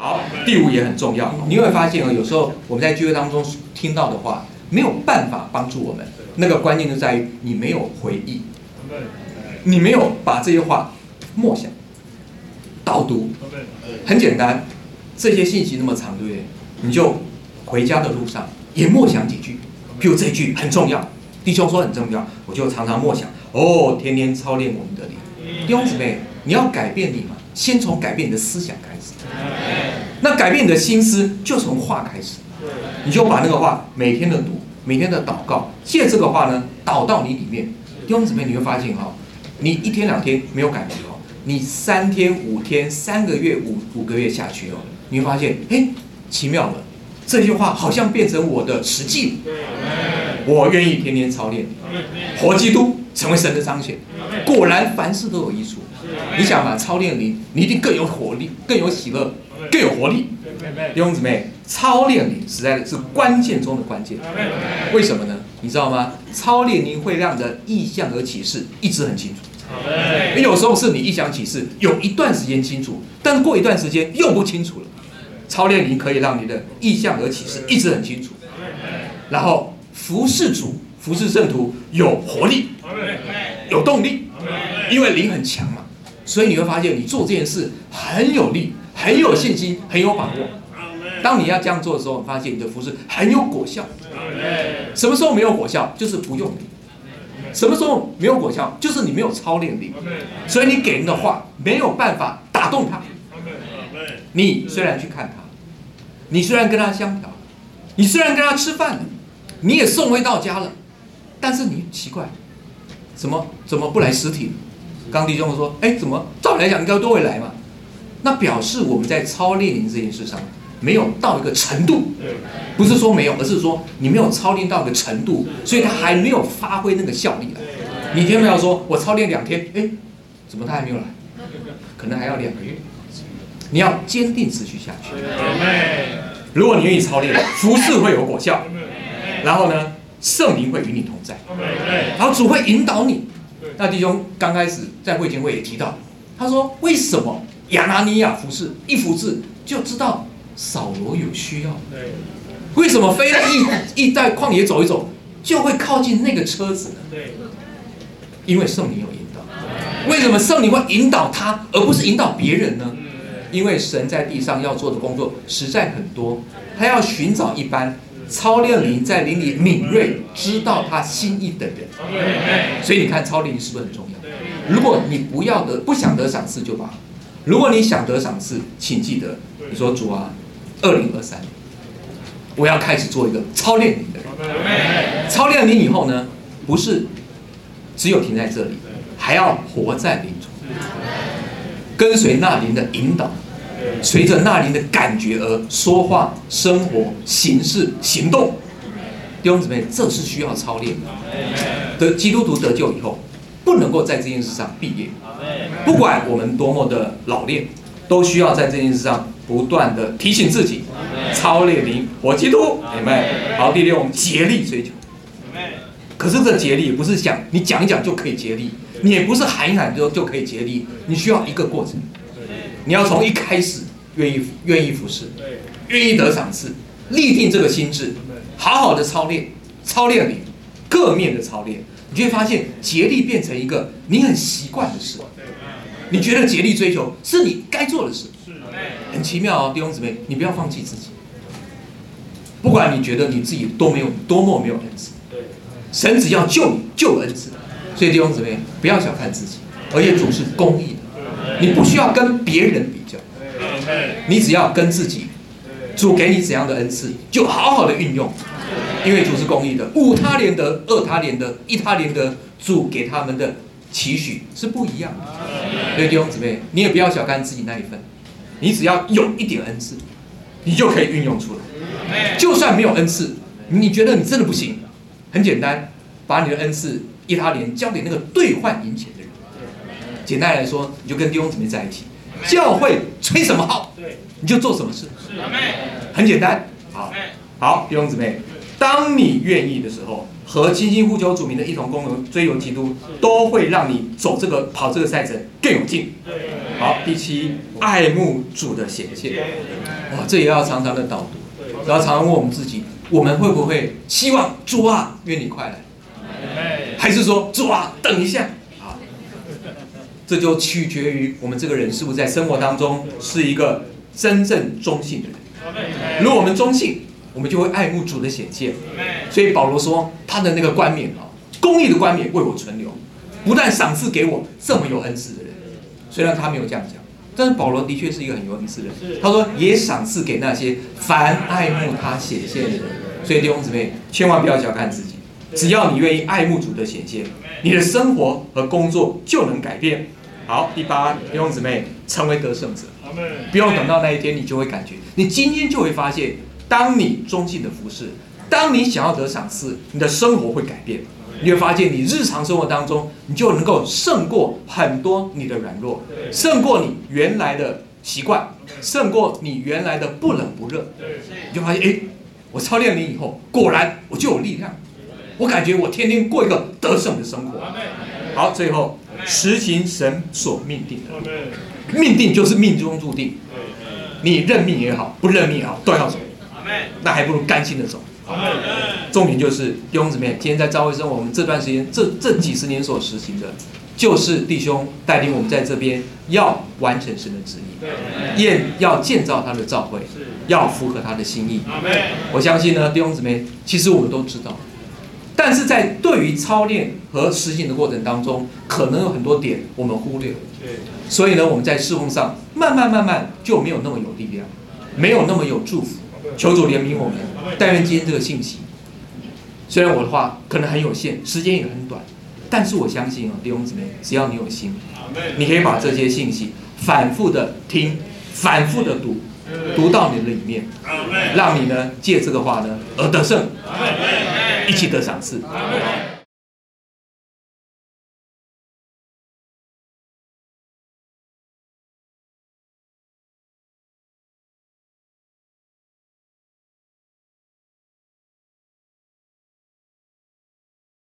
好，第五也很重要。你会发现哦，有时候我们在聚会当中听到的话，没有办法帮助我们。那个关键就在于你没有回忆，你没有把这些话默想、导读。很简单，这些信息那么长，对不对？你就回家的路上也默想几句，譬如这句很重要，弟兄说很重要，我就常常默想。哦，天天操练我们的灵，弟兄姊妹，你要改变你嘛，先从改变你的思想开始。那改变你的心思，就从话开始。你就把那个话每天的读，每天的祷告，借这个话呢导到你里面。弟兄姊妹，你会发现哈，你一天两天没有感觉哦，你三天五天三个月五五个月下去哦，你会发现，哎，奇妙了，这句话好像变成我的实际。我愿意天天操练，活基督。成为神的彰显，果然凡事都有益处。你想嘛，操练你，你一定更有活力，更有喜乐，更有活力。弟兄姊妹，操练灵实在是关键中的关键。为什么呢？你知道吗？操练灵会让的意向和启示一直很清楚。有时候是你意向启示有一段时间清楚，但是过一段时间又不清楚了。操练灵可以让你的意向和启示一直很清楚，然后服侍主。服侍圣徒有活力，有动力，因为灵很强嘛，所以你会发现你做这件事很有力，很有信心，很有把握。当你要这样做的时候，发现你的服饰很有果效。什么时候没有果效？就是不用灵。什么时候没有果效？就是你没有操练力。所以你给人的话没有办法打动他。你虽然去看他，你虽然跟他相调，你虽然跟他吃饭了，你也送回到家了。但是你奇怪，怎么怎么不来实体？刚弟兄说，哎，怎么照理来讲应该都会来嘛？那表示我们在操练灵这件事上没有到一个程度，不是说没有，而是说你没有操练到一个程度，所以他还没有发挥那个效力来。你天不要说我操练两天，哎，怎么他还没有来？可能还要两个月。你要坚定持续下去。如果你愿意操练，服侍会有果效。然后呢？圣灵会与你同在，然后主会引导你。那弟兄刚开始在会前会也提到，他说：“为什么亚拿尼亚服侍一服侍就知道扫罗有需要？对为什么非得一一在旷野走一走就会靠近那个车子呢？对因为圣灵有引导。为什么圣灵会引导他，而不是引导别人呢？因为神在地上要做的工作实在很多，他要寻找一般。”操练灵在灵里敏锐，知道他心意的人，所以你看操练灵是不是很重要？如果你不要得不想得赏赐就罢了，如果你想得赏赐，请记得你说主啊，二零二三，我要开始做一个操练你的人。操练你以后呢，不是只有停在这里，还要活在灵中，跟随那灵的引导。随着那灵的感觉而说话、生活、行事、行动，弟兄姊妹，这是需要操练的。得基督徒得救以后，不能够在这件事上毕业。不管我们多么的老练，都需要在这件事上不断的提醒自己，操练灵活基督。好，第六，我们竭力追求。可是这竭力不是想你讲一讲就可以竭力，你也不是喊一喊就就可以竭力，你需要一个过程。你要从一开始愿意愿意服侍，愿意得赏赐，立定这个心智，好好的操练，操练你各面的操练，你就会发现竭力变成一个你很习惯的事。你觉得竭力追求是你该做的事，很奇妙哦，弟兄姊妹，你不要放弃自己。不管你觉得你自己多没有多么没有恩赐，神只要救你救恩赐，所以弟兄姊妹不要小看自己，而且主是公义的。你不需要跟别人比较，你只要跟自己。主给你怎样的恩赐，就好好的运用，因为主是公义的，五他连得，二他连得，一他连得，主给他们的期许是不一样的。所以弟兄姊妹，你也不要小看自己那一份，你只要有一点恩赐，你就可以运用出来。就算没有恩赐，你觉得你真的不行，很简单，把你的恩赐一他连交给那个兑换银钱的人。简单来说，你就跟弟兄姊妹在一起，教会吹什么号，你就做什么事，很简单。好，好，弟兄姊妹，当你愿意的时候，和清心呼求主名的一同共同追求基督，都会让你走这个跑这个赛程更有劲。好，第七，爱慕主的显现。哇，这也要常常的导读，然后常常问我们自己，我们会不会希望主啊，愿你快来？还是说主啊，等一下？啊，这就取决于我们这个人是不是在生活当中是一个真正中性的人。如果我们忠信，我们就会爱慕主的显现。所以保罗说，他的那个冠冕啊，公义的冠冕为我存留，不但赏赐给我这么有恩赐的人，虽然他没有这样讲，但是保罗的确是一个很有恩赐的人。他说也赏赐给那些凡爱慕他显现的人。所以弟兄姊妹，千万不要小看自己。只要你愿意爱慕主的显现，你的生活和工作就能改变。好，第八，弟兄姊妹，成为得胜者。不用等到那一天，你就会感觉，你今天就会发现，当你忠心的服侍，当你想要得赏赐，你的生活会改变。你会发现，你日常生活当中，你就能够胜过很多你的软弱，胜过你原来的习惯，胜过你原来的不冷不热。你就发现，哎，我操练你以后，果然我就有力量。我感觉我天天过一个得胜的生活。好，最后实行神所命定的，命定就是命中注定。你认命也好，不认命也好，都要走。那还不如甘心的走。重点就是弟兄姊妹，今天在教会生活，我们这段时间这这几十年所实行的，就是弟兄带领我们在这边要完成神的旨意，也要建造他的教会，要符合他的心意。我相信呢，弟兄姊妹，其实我们都知道。但是在对于操练和实行的过程当中，可能有很多点我们忽略。所以呢，我们在侍奉上慢慢慢慢就没有那么有力量，没有那么有祝福。求主怜悯我们。但愿今天这个信息，虽然我的话可能很有限，时间也很短，但是我相信啊，弟兄姊妹，只要你有心，你可以把这些信息反复的听，反复的读，读到你的里面，让你呢借这个话呢而得胜。一起得赏赐。